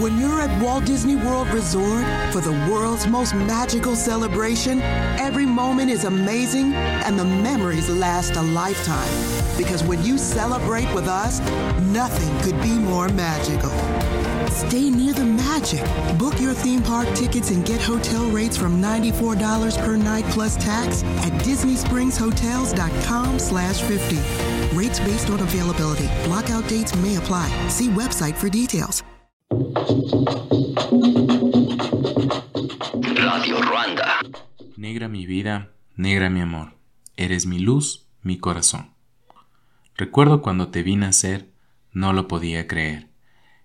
When you're at Walt Disney World Resort for the world's most magical celebration, every moment is amazing and the memories last a lifetime. Because when you celebrate with us, nothing could be more magical. Stay near the magic. Book your theme park tickets and get hotel rates from $94 per night plus tax at disneyspringshotels.com slash 50. Rates based on availability. Blockout dates may apply. See website for details. Radio Ruanda. Negra mi vida, negra mi amor. Eres mi luz, mi corazón. Recuerdo cuando te vi nacer, no lo podía creer.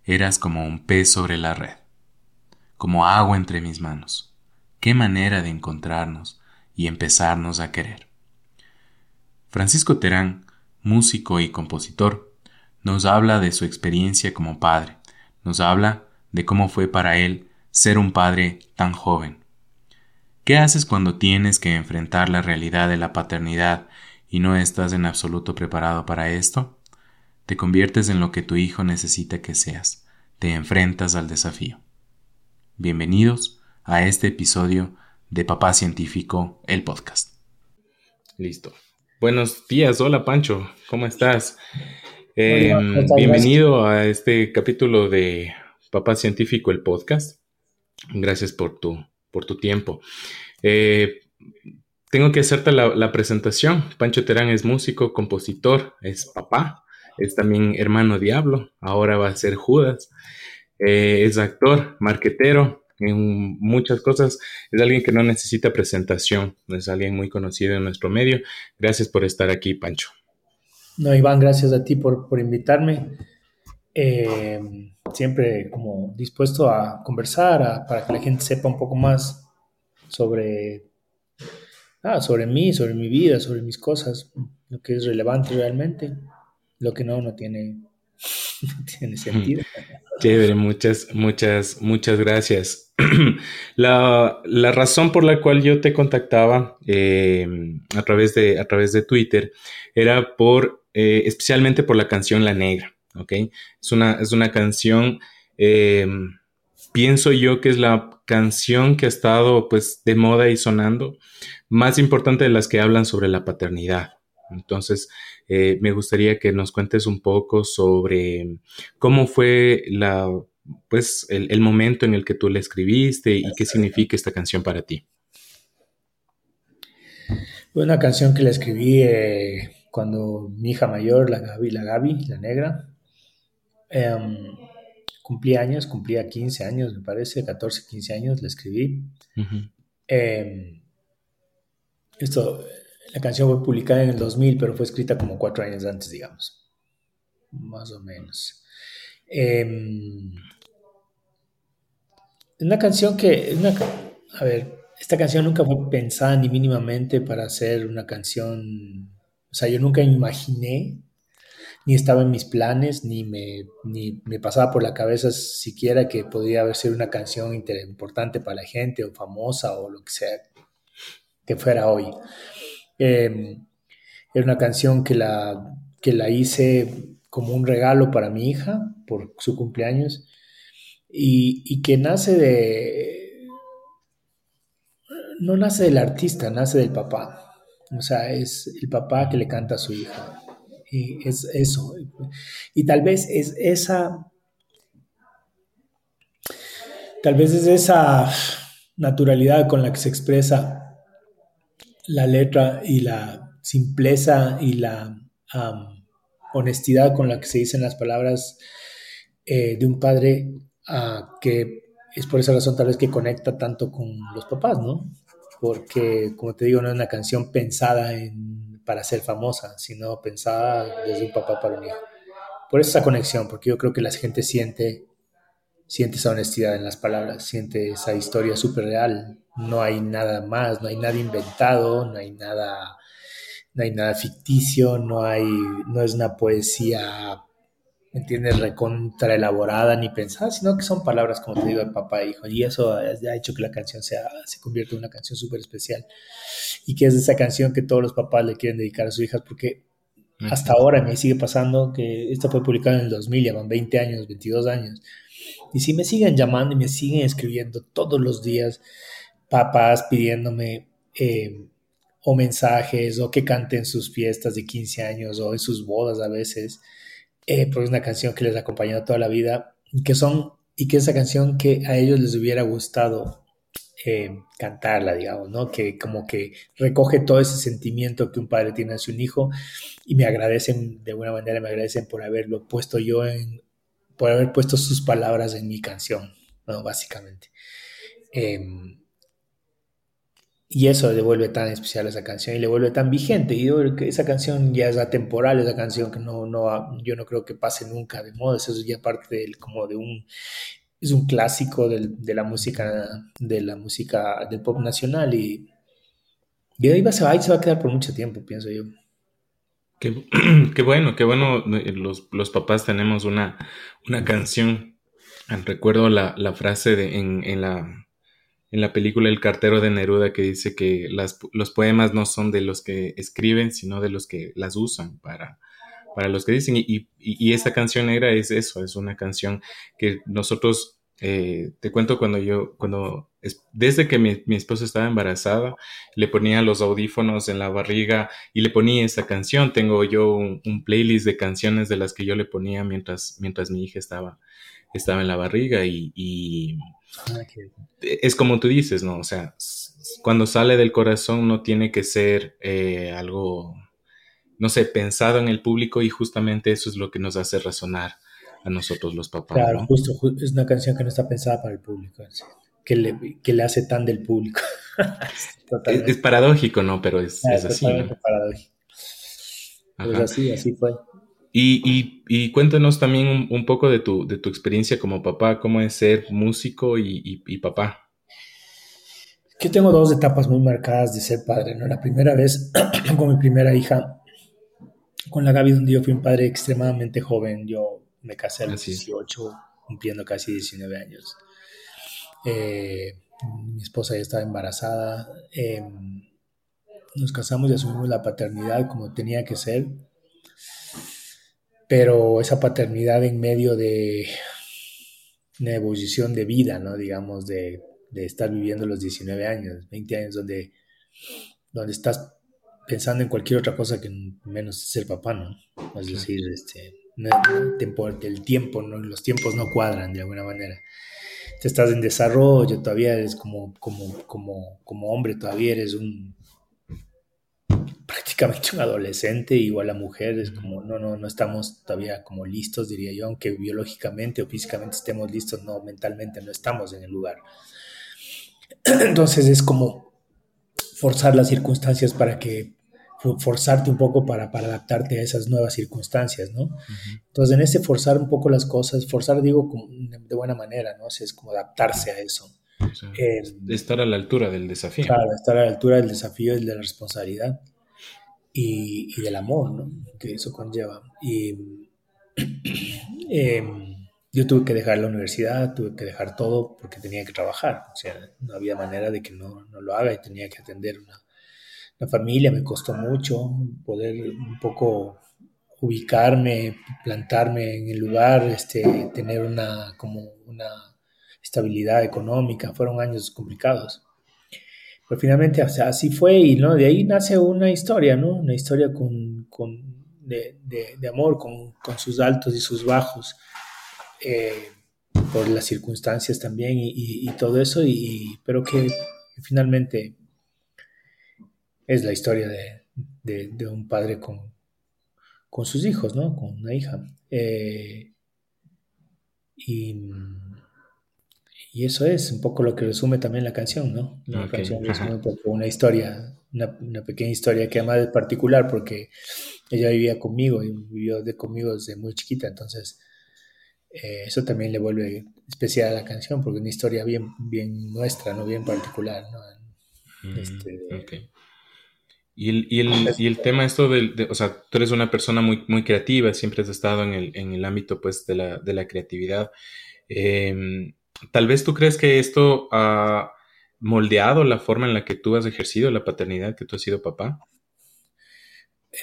Eras como un pez sobre la red, como agua entre mis manos. Qué manera de encontrarnos y empezarnos a querer. Francisco Terán, músico y compositor, nos habla de su experiencia como padre, nos habla de cómo fue para él ser un padre tan joven. ¿Qué haces cuando tienes que enfrentar la realidad de la paternidad y no estás en absoluto preparado para esto? Te conviertes en lo que tu hijo necesita que seas, te enfrentas al desafío. Bienvenidos a este episodio de Papá Científico, el podcast. Listo. Buenos días, hola Pancho, ¿cómo estás? Eh, bienvenido a este capítulo de Papá Científico, el podcast. Gracias por tu, por tu tiempo. Eh, tengo que hacerte la, presentación. Pancho Terán es músico, compositor, es papá, es también hermano diablo, ahora va a ser Judas. Eh, es actor, marquetero, en muchas cosas. Es alguien que no necesita presentación, es alguien muy conocido en nuestro medio. Gracias por estar aquí, Pancho. No, Iván, gracias a ti por, por invitarme. Eh, siempre como dispuesto a conversar, para que la gente sepa un poco más sobre, ah, sobre mí, sobre mi vida, sobre mis cosas, lo que es relevante realmente, lo que no, no tiene, tiene sentido. Chévere, muchas, muchas, muchas gracias. la, razón por la cual yo te contactaba eh, a, través de, a través de Twitter era por, eh, especialmente por la canción La Negra. ¿ok? Es una, es una canción, em, pienso yo que es la canción que ha estado pues de moda y sonando, más importante de las que hablan sobre la paternidad. Entonces, eh, me gustaría que nos cuentes un poco sobre cómo fue la, pues, el, momento en el que tú la escribiste y qué significa esta canción para ti. Fue una canción que la escribí eh, cuando mi hija mayor, la Gaby, la Gaby, la negra, Um, cumplí años, cumplía 15 años, me parece, 14, 15 años, la escribí. Em, esto, la canción fue publicada en el 2000, pero fue escrita como cuatro años antes, digamos. Más o menos. Eh, una canción que, una, a ver, esta canción nunca fue pensada ni mínimamente para ser una canción, o sea, yo nunca imaginé ni estaba en mis planes, ni me, ni me pasaba por la cabeza siquiera que podría haber sido una canción importante para la gente o famosa o lo que sea que fuera hoy. Em, era una canción que la, que la hice como un regalo para mi hija por su cumpleaños y, y que nace de... No nace del artista, nace del papá. O sea, es el papá que le canta a su hija y es eso. Y tal vez es esa, tal vez es esa naturalidad con la que se expresa la letra y la simpleza y la honestidad con la que se dicen las palabras eh, de un padre ah, que es por esa razón tal vez que conecta tanto con los papás, ¿no? Porque, como te digo, no es una canción pensada en para ser famosa, sino pensada desde un papá para un hijo. Por esa conexión, porque yo creo que la gente siente, siente esa honestidad en las palabras, siente esa historia súper real. No hay nada más, no hay nada inventado, no hay nada, no hay nada ficticio, no hay, no es una poesía ¿me entiendes? Recontra elaborada ni pensada, sino que son palabras, como te digo, de papá e hijo. Y eso ha hecho que la canción sea, se convierta en una canción súper especial. Y que es esa canción que todos los papás le quieren dedicar a sus hijas, porque hasta ahora me sigue pasando que esta fue publicada en el 2000, ya van 20 años, 22 años. Y si me siguen llamando y me siguen escribiendo todos los días, papás pidiéndome eh, o mensajes o que canten sus fiestas de 15 años o en sus bodas a veces, eh, porque una canción que les ha acompañado toda la vida que son y que esa canción que a ellos les hubiera gustado eh, cantarla, digamos, ¿no? Que como que recoge todo ese sentimiento que un padre tiene hacia un hijo y me agradecen, de alguna manera me agradecen por haberlo puesto yo en, por haber puesto sus palabras en mi canción, ¿no? Básicamente. Em, y eso le vuelve tan especial a esa canción y le vuelve tan vigente. Y yo esa canción ya es atemporal, esa canción que no, no, yo no creo que pase nunca de moda. Eso es ya parte del, como de un, es un clásico del, de la música, de la música del pop nacional y, y ahí, va, se va, ahí se va a quedar por mucho tiempo, pienso yo. Qué, qué bueno, qué bueno. Los, los, papás tenemos una, una canción. Recuerdo la, la frase de, en, en la en la película El cartero de Neruda que dice que las, los poemas no son de los que escriben, sino de los que las usan para, para los que dicen. Y, y, esta canción negra es eso, es una canción que nosotros, eh, te cuento cuando yo, cuando, desde que mi, mi, esposa estaba embarazada, le ponía los audífonos en la barriga y le ponía esta canción. Tengo yo un, playlist de canciones de las que yo le ponía mientras, mientras mi hija estaba, estaba en la barriga y es como tú dices, ¿no? O sea, cuando sale del corazón no tiene que ser eh, algo, no sé, pensado en el público y justamente eso es lo que nos hace razonar a nosotros los papás. Claro, justo, es una canción que no está pensada para el público, que, le, que le hace tan del público. es, paradójico, ¿no? Pero es, ah, así. paradójico. Pues así, así fue. Y, y, cuéntanos también un, poco de tu, de tu experiencia como papá, cómo es ser músico y, y, papá. Yo tengo dos etapas muy marcadas de ser padre. ¿no? La primera vez con mi primera hija, con la Gaby, donde yo fui un padre extremadamente joven. Yo me casé a los 18, cumpliendo casi 19 años. Eh, mi esposa ya estaba embarazada. Em, nos casamos y asumimos la paternidad como tenía que ser pero esa paternidad en medio de una ebullición de vida, ¿no? Digamos, de, estar viviendo los 19 años, 20 años, donde, donde estás pensando en cualquier otra cosa que menos ser papá, ¿no? Es decir, este, el tiempo, ¿no? los tiempos no cuadran de alguna manera. Te estás en desarrollo, todavía eres como, como, como, como hombre, todavía eres un prácticamente un adolescente, igual a mujeres, como no, no, no estamos todavía como listos, diría yo, aunque biológicamente o físicamente estemos listos, no, mentalmente no estamos en el lugar. Entonces es como forzar las circunstancias para que, forzarte un poco para, para adaptarte a esas nuevas circunstancias, ¿no? Entonces en ese forzar un poco las cosas, forzar digo de buena manera, ¿no? es como adaptarse a eso. estar a la altura del desafío. Claro, estar a la altura del desafío y de la responsabilidad y, del amor ¿no? que eso conlleva. Y em, yo tuve que dejar la universidad, tuve que dejar todo porque tenía que trabajar. O sea, no había manera de que no, no lo haga y tenía que atender una, una, familia. Me costó mucho poder un poco ubicarme, plantarme en el lugar, este, tener una, como una estabilidad económica. Fueron años complicados. Pero finalmente, o sea, así fue y ¿no? de ahí nace una historia, ¿no? Una historia con, con de, de, amor, con, con, sus altos y sus bajos, eh, por las circunstancias también y, y, todo eso, y, pero que, finalmente es la historia de, de un padre con, con, sus hijos, ¿no? Con una hija. Eh, y y eso es un poco lo que resume también la canción, ¿no? La canción resume un poco una historia, una, pequeña historia que además es particular porque ella vivía conmigo y vivió de conmigo desde muy chiquita, entonces eh, eso también le vuelve especial a la canción porque es una historia bien, bien nuestra, ¿no? Bien particular, ¿no? Mm, este, y el, y, el, y el, tema esto del, de, o sea, tú eres una persona muy, muy creativa, siempre has estado en el, en el ámbito pues de la, de la creatividad. Eh, Tal vez tú crees que esto ha moldeado la forma en la que tú has ejercido la paternidad, que tú has sido papá.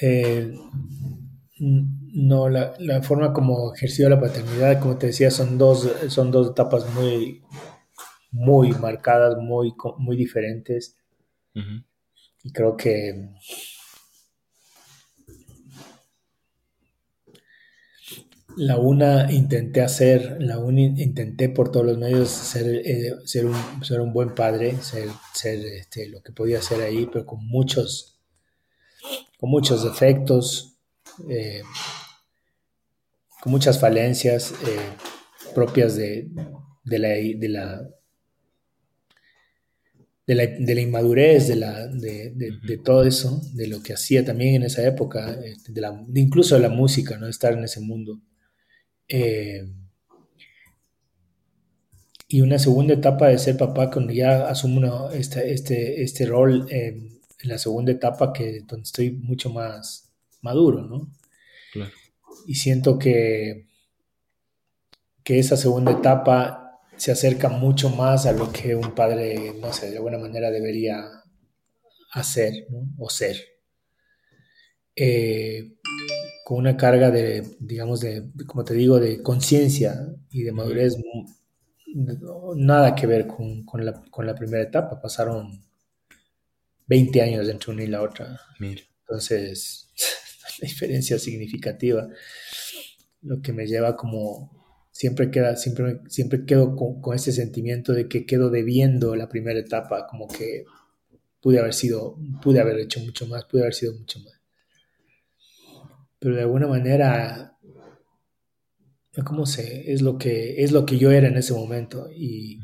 Eh, No, la, la, forma como ejerció la paternidad, como te decía, son dos, son dos etapas muy, muy marcadas, muy, muy diferentes. Y creo que la una intenté hacer, la una intenté por todos los medios ser, eh, ser, un, ser un, buen padre, ser, ser este, lo que podía hacer ahí, pero con muchos, con muchos defectos, eh, con muchas falencias eh, propias de, de, la, de, la, de, la, de la inmadurez, de, la, de, de, todo eso, de lo que hacía también en esa época, este, de la, incluso de la música, ¿no? estar en ese mundo. Eh, y una segunda etapa de ser papá, cuando ya asumo este, este, este rol en la segunda etapa, que donde estoy mucho más maduro, ¿no? Y siento que, que esa segunda etapa se acerca mucho más a lo que un padre, no sé, de alguna manera debería hacer o ser. Eh, con una carga de, digamos, de, como te digo, de conciencia y de madurez, nada que ver con, con, la, con, la, primera etapa. Pasaron 20 años entre una y la otra. Entonces, la diferencia significativa. Lo que me lleva como siempre queda, siempre, siempre quedo con, con ese sentimiento de que quedo debiendo la primera etapa, como que pude haber sido, pude haber hecho mucho más, pude haber sido mucho más pero de alguna manera, ¿cómo sé? Es lo que, es lo que yo era en ese momento y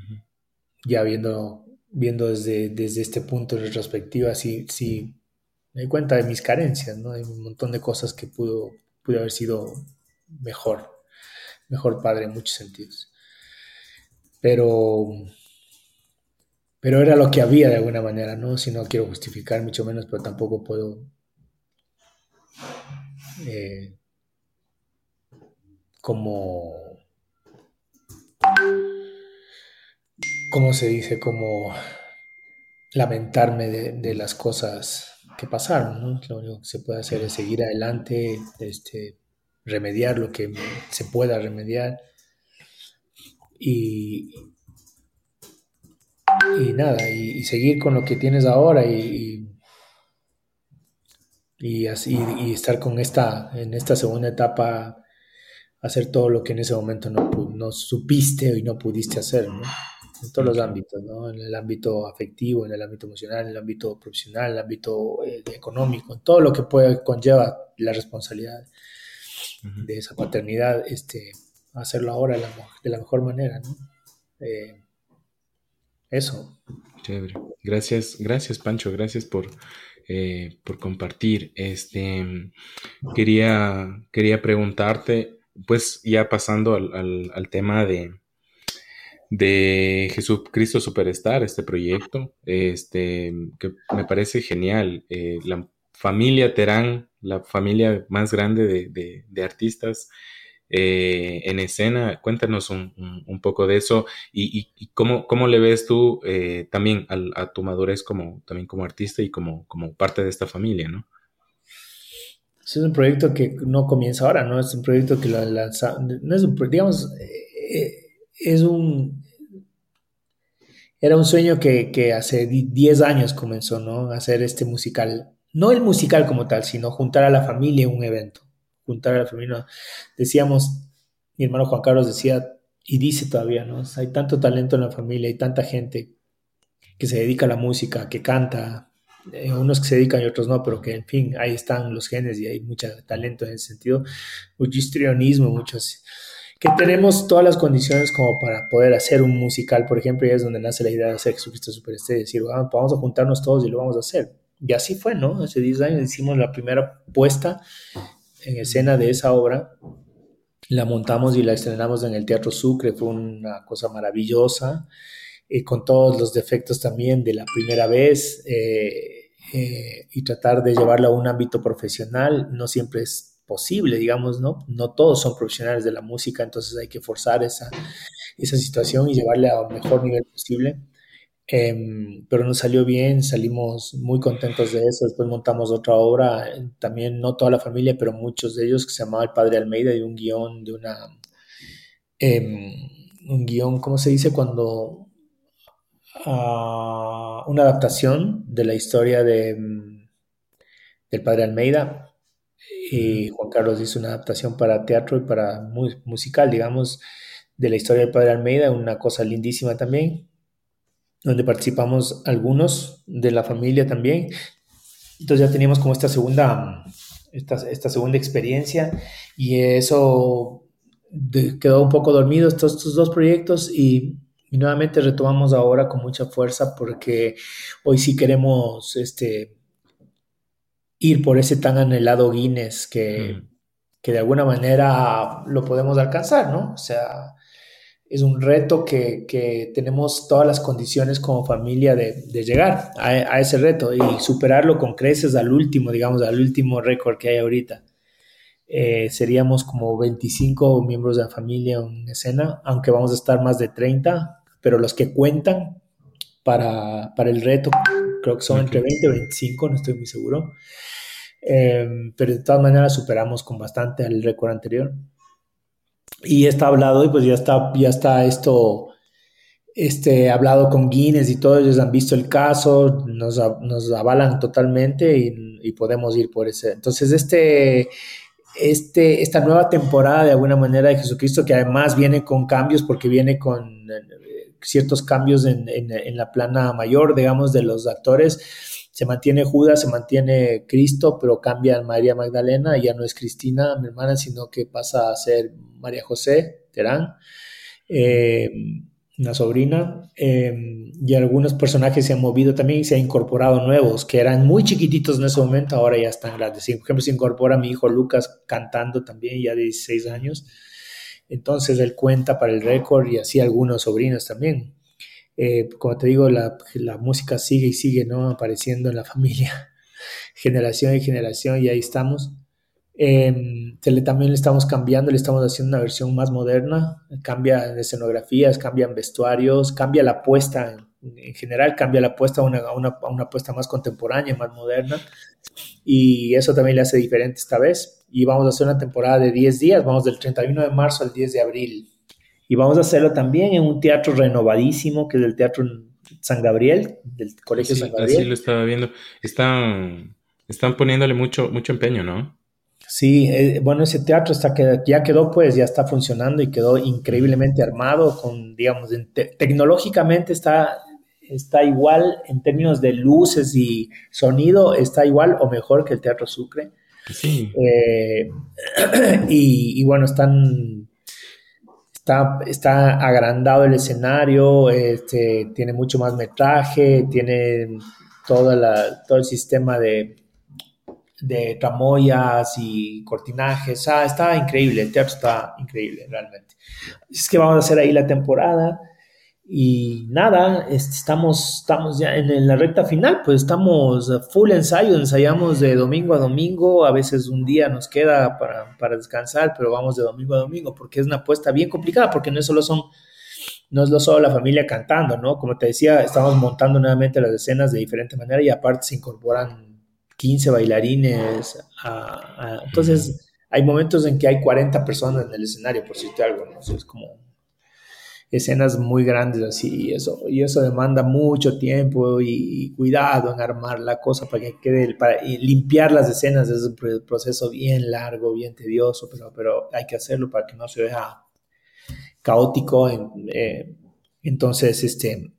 ya viendo, viendo desde, desde este punto de retrospectiva, sí, sí me doy cuenta de mis carencias, ¿no? Hay un montón de cosas que pudo, pudo haber sido mejor, mejor padre en muchos sentidos. Pero, pero era lo que había de alguna manera, ¿no? Si no quiero justificar, mucho menos, pero tampoco puedo eh, como, ¿cómo se dice? Como lamentarme de, las cosas que pasaron, ¿no? Lo único que se puede hacer es seguir adelante, este, remediar lo que se pueda remediar y, y nada, y, seguir con lo que tienes ahora y, así, y estar con esta, en esta segunda etapa, hacer todo lo que en ese momento no, no supiste y no pudiste hacer, ¿no? En todos los ámbitos, ¿no? En el ámbito afectivo, en el ámbito emocional, en el ámbito profesional, en el ámbito eh, económico, en todo lo que puede, conlleva la responsabilidad de esa paternidad, este, hacerlo ahora de la, mejor manera, ¿no? Eh, eso. Chévere. Gracias, gracias Pancho, gracias por, eh, por compartir. Este, quería, quería preguntarte, pues ya pasando al, tema de, de Jesucristo Superstar, este proyecto, este, que me parece genial. Eh, la familia Terán, la familia más grande de, de artistas, eh, en escena. Cuéntanos un, poco de eso y, cómo, cómo, le ves tú eh, también a tu como, también como artista y como, como parte de esta familia, ¿no? Es un proyecto que no comienza ahora, ¿no? Es un proyecto que lo lanza, no es un, digamos, eh, es un, era un sueño que, que hace 10 años comenzó, ¿no? Hacer este musical, no el musical como tal, sino juntar a la familia en un evento juntar a la familia. Decíamos, mi hermano Juan Carlos decía, y dice todavía, ¿no? Hay tanto talento en la familia, hay tanta gente que se dedica a la música, que canta, eh, unos que se dedican y otros no, pero que en fin, ahí están los genes y hay mucho talento en ese sentido, mucho histrionismo, muchos que tenemos todas las condiciones como para poder hacer un musical, por ejemplo, y es donde nace la idea de hacer Jesucristo Superestrella, decir, ah, vamos a juntarnos todos y lo vamos a hacer. Y así fue, ¿no? Hace 10 años hicimos la primera puesta en escena de esa obra. La montamos y la estrenamos en el Teatro Sucre, fue una cosa maravillosa, eh, con todos los defectos también de la primera vez, eh, eh, y tratar de llevarla a un ámbito profesional no siempre es posible, digamos, ¿no? No todos son profesionales de la música, entonces hay que forzar esa, esa situación y llevarla al mejor nivel posible. Em, pero nos salió bien, salimos muy contentos de eso. Después montamos otra obra, también no toda la familia, pero muchos de ellos, que se llamaba El Padre Almeida, de un guion, de una. Em, un guion, ¿cómo se dice? Cuando. Ah, una adaptación de la historia de, em, del Padre Almeida. Y Juan Carlos hizo una adaptación para teatro y para musical, digamos, de la historia del Padre Almeida, una cosa lindísima también donde participamos algunos de la familia también. Entonces ya teníamos como esta segunda, esta, esta segunda experiencia y eso quedó un poco dormido estos, estos dos proyectos y, nuevamente retomamos ahora con mucha fuerza porque hoy sí queremos este, ir por ese tan anhelado Guinness que, que de alguna manera lo podemos alcanzar, ¿no? O sea, es un reto que, tenemos todas las condiciones como familia de, llegar a, ese reto y superarlo con creces al último, digamos, al último récord que hay ahorita. Eh, seríamos como 25 miembros de la familia en escena, aunque vamos a estar más de 30, pero los que cuentan para, el reto creo que son entre 20 y 25, no estoy muy seguro. Eh, pero de todas maneras superamos con bastante al récord anterior y está hablado y pues ya está, ya está esto este, hablado con Guinness y todos ellos han visto el caso, nos, nos avalan totalmente y, podemos ir por ese. Entonces, este, este, esta nueva temporada de alguna manera de Jesucristo, que además viene con cambios porque viene con eh, ciertos cambios en, en, en la plana mayor, digamos, de los actores, se mantiene Judas, se mantiene Cristo, pero cambia María Magdalena, ya no es Cristina, mi hermana, sino que pasa a ser María José Terán, eh, una sobrina, eh, y algunos personajes se han movido también y se han incorporado nuevos, que eran muy chiquititos en ese momento, ahora ya están grandes. Por ejemplo, se incorpora mi hijo Lucas cantando también, ya de 16 años. Entonces él cuenta para el récord y así algunos sobrinos también. Eh, como te digo, la, música sigue y sigue, ¿no? Apareciendo en la familia, generación y generación, y ahí estamos. Eh, también le estamos cambiando, le estamos haciendo una versión más moderna, cambia en escenografías, cambian vestuarios, cambia la puesta, en, general cambia la puesta a una, una, una puesta más contemporánea, más moderna, y eso también le hace diferente esta vez. Y vamos a hacer una temporada de 10 días, vamos del 31 de marzo al 10 de abril. Y vamos a hacerlo también en un teatro renovadísimo, que es el Teatro San Gabriel, del Colegio San Gabriel. Sí, lo estaba viendo. Están, están poniéndole mucho, mucho empeño, ¿no? Sí, eh, bueno, ese teatro está que ya quedó, pues, ya está funcionando y quedó increíblemente armado, con, digamos, tecnológicamente está, está igual en términos de luces y sonido, está igual o mejor que el Teatro Sucre. Sí. Eh, y, y, bueno, están Está, agrandado el escenario, este, tiene mucho más metraje, tiene todo el sistema de, de tramoyas y cortinajes. Ah, está increíble, el teatro está increíble realmente. Es que vamos a hacer ahí la temporada. Y nada, estamos, estamos ya en, la recta final, pues estamos full ensayo, ensayamos de domingo a domingo, a veces un día nos queda para, descansar, pero vamos de domingo a domingo, porque es una apuesta bien complicada, porque no es solo son, no es solo la familia cantando, ¿no? Como te decía, estamos montando nuevamente las escenas de diferente manera y aparte se incorporan 15 bailarines, entonces hay momentos en que hay 40 personas en el escenario, por decirte algo, ¿no? es como escenas muy grandes así y eso, y eso demanda mucho tiempo y, cuidado en armar la cosa para que quede, para limpiar las escenas es un proceso bien largo, bien tedioso, pero, pero hay que hacerlo para que no se vea caótico. Eh, entonces, este,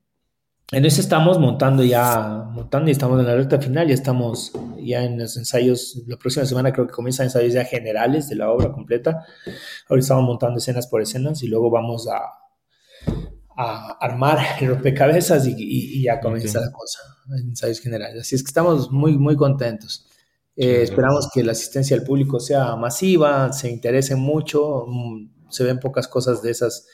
en eso estamos montando ya, montando y estamos en la recta final, ya estamos ya en los ensayos, la próxima semana creo que comienzan ensayos ya generales de la obra completa. Ahora estamos montando escenas por escenas y luego vamos a, a armar el rompecabezas y, y, ya comienza la cosa, ensayos generales. Así es que estamos muy, muy contentos. Eh, esperamos que la asistencia del público sea masiva, se interese mucho, mm, se ven pocas cosas de esas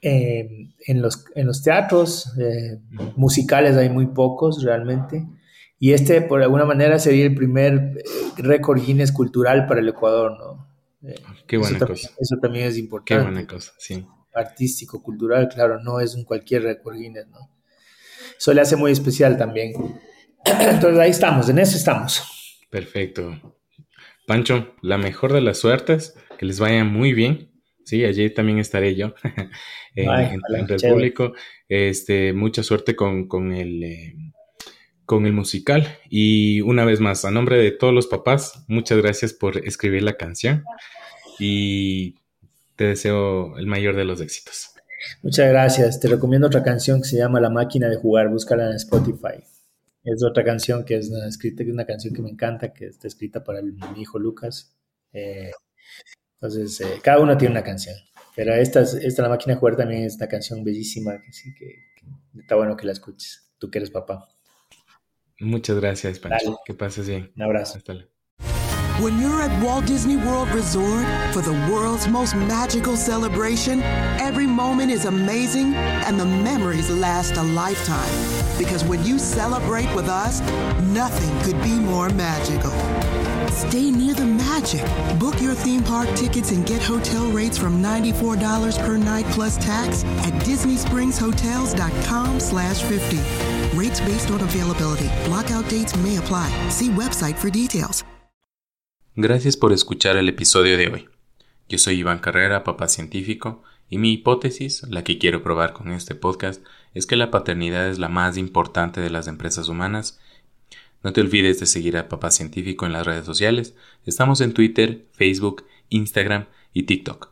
eh, en, los, en los teatros, eh, musicales hay muy pocos realmente. Y este, por alguna manera, sería el primer récord Guinness cultural para el Ecuador, ¿no? Qué buena cosa. eso también es importante. Qué buena cosa, sí artístico, cultural, claro, no es un cualquier récord Guinness, ¿no? eso le hace muy especial también. Entonces ahí estamos, en eso estamos. Perfecto. Pancho, la mejor de las suertes, que les vaya muy bien. Sí, allí también estaré yo en, el público. Este, mucha suerte con, con el eh, con el musical. Y una vez más, a nombre de todos los papás, muchas gracias por escribir la canción y te deseo el mayor de los éxitos. Muchas gracias. Te recomiendo otra canción que se llama La máquina de jugar. Búscala en Spotify. Es otra canción que es una, escrita, una canción que me encanta, que está escrita para mi hijo Lucas. Eh, entonces, eh, cada uno tiene una canción. Pero esta, esta La máquina de jugar también es una canción bellísima, que sí, que, está bueno que la escuches. Tú que eres papá. Muchas gracias, Pancho. Que pases bien. Un abrazo. Hasta luego. When you're at Walt Disney World Resort for the world's most magical celebration, every moment is amazing and the memories last a lifetime. Because when you celebrate with us, nothing could be more magical. Stay near the magic. Book your theme park tickets and get hotel rates from $94 per night plus tax at disneyspringshotels.com slash 50. Rates based on availability. Blockout dates may apply. See website for details. Gracias por escuchar el episodio de hoy. Yo soy Iván Carrera, papá científico, y mi hipótesis, la que quiero probar con este podcast, es que la paternidad es la más importante de las empresas humanas. No te olvides de seguir a Papá Científico en las redes sociales. Estamos en Twitter, Facebook, Instagram y TikTok.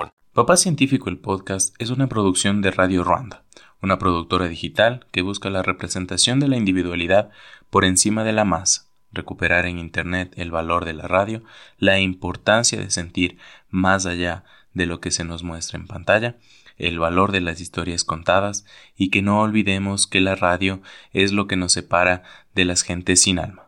Papá Científico el podcast es una producción de Radio Ruanda, una productora digital que busca la representación de la individualidad por encima de la masa, recuperar en Internet el valor de la radio, la importancia de sentir más allá de lo que se nos muestra en pantalla, el valor de las historias contadas y que no olvidemos que la radio es lo que nos separa de las gentes sin alma.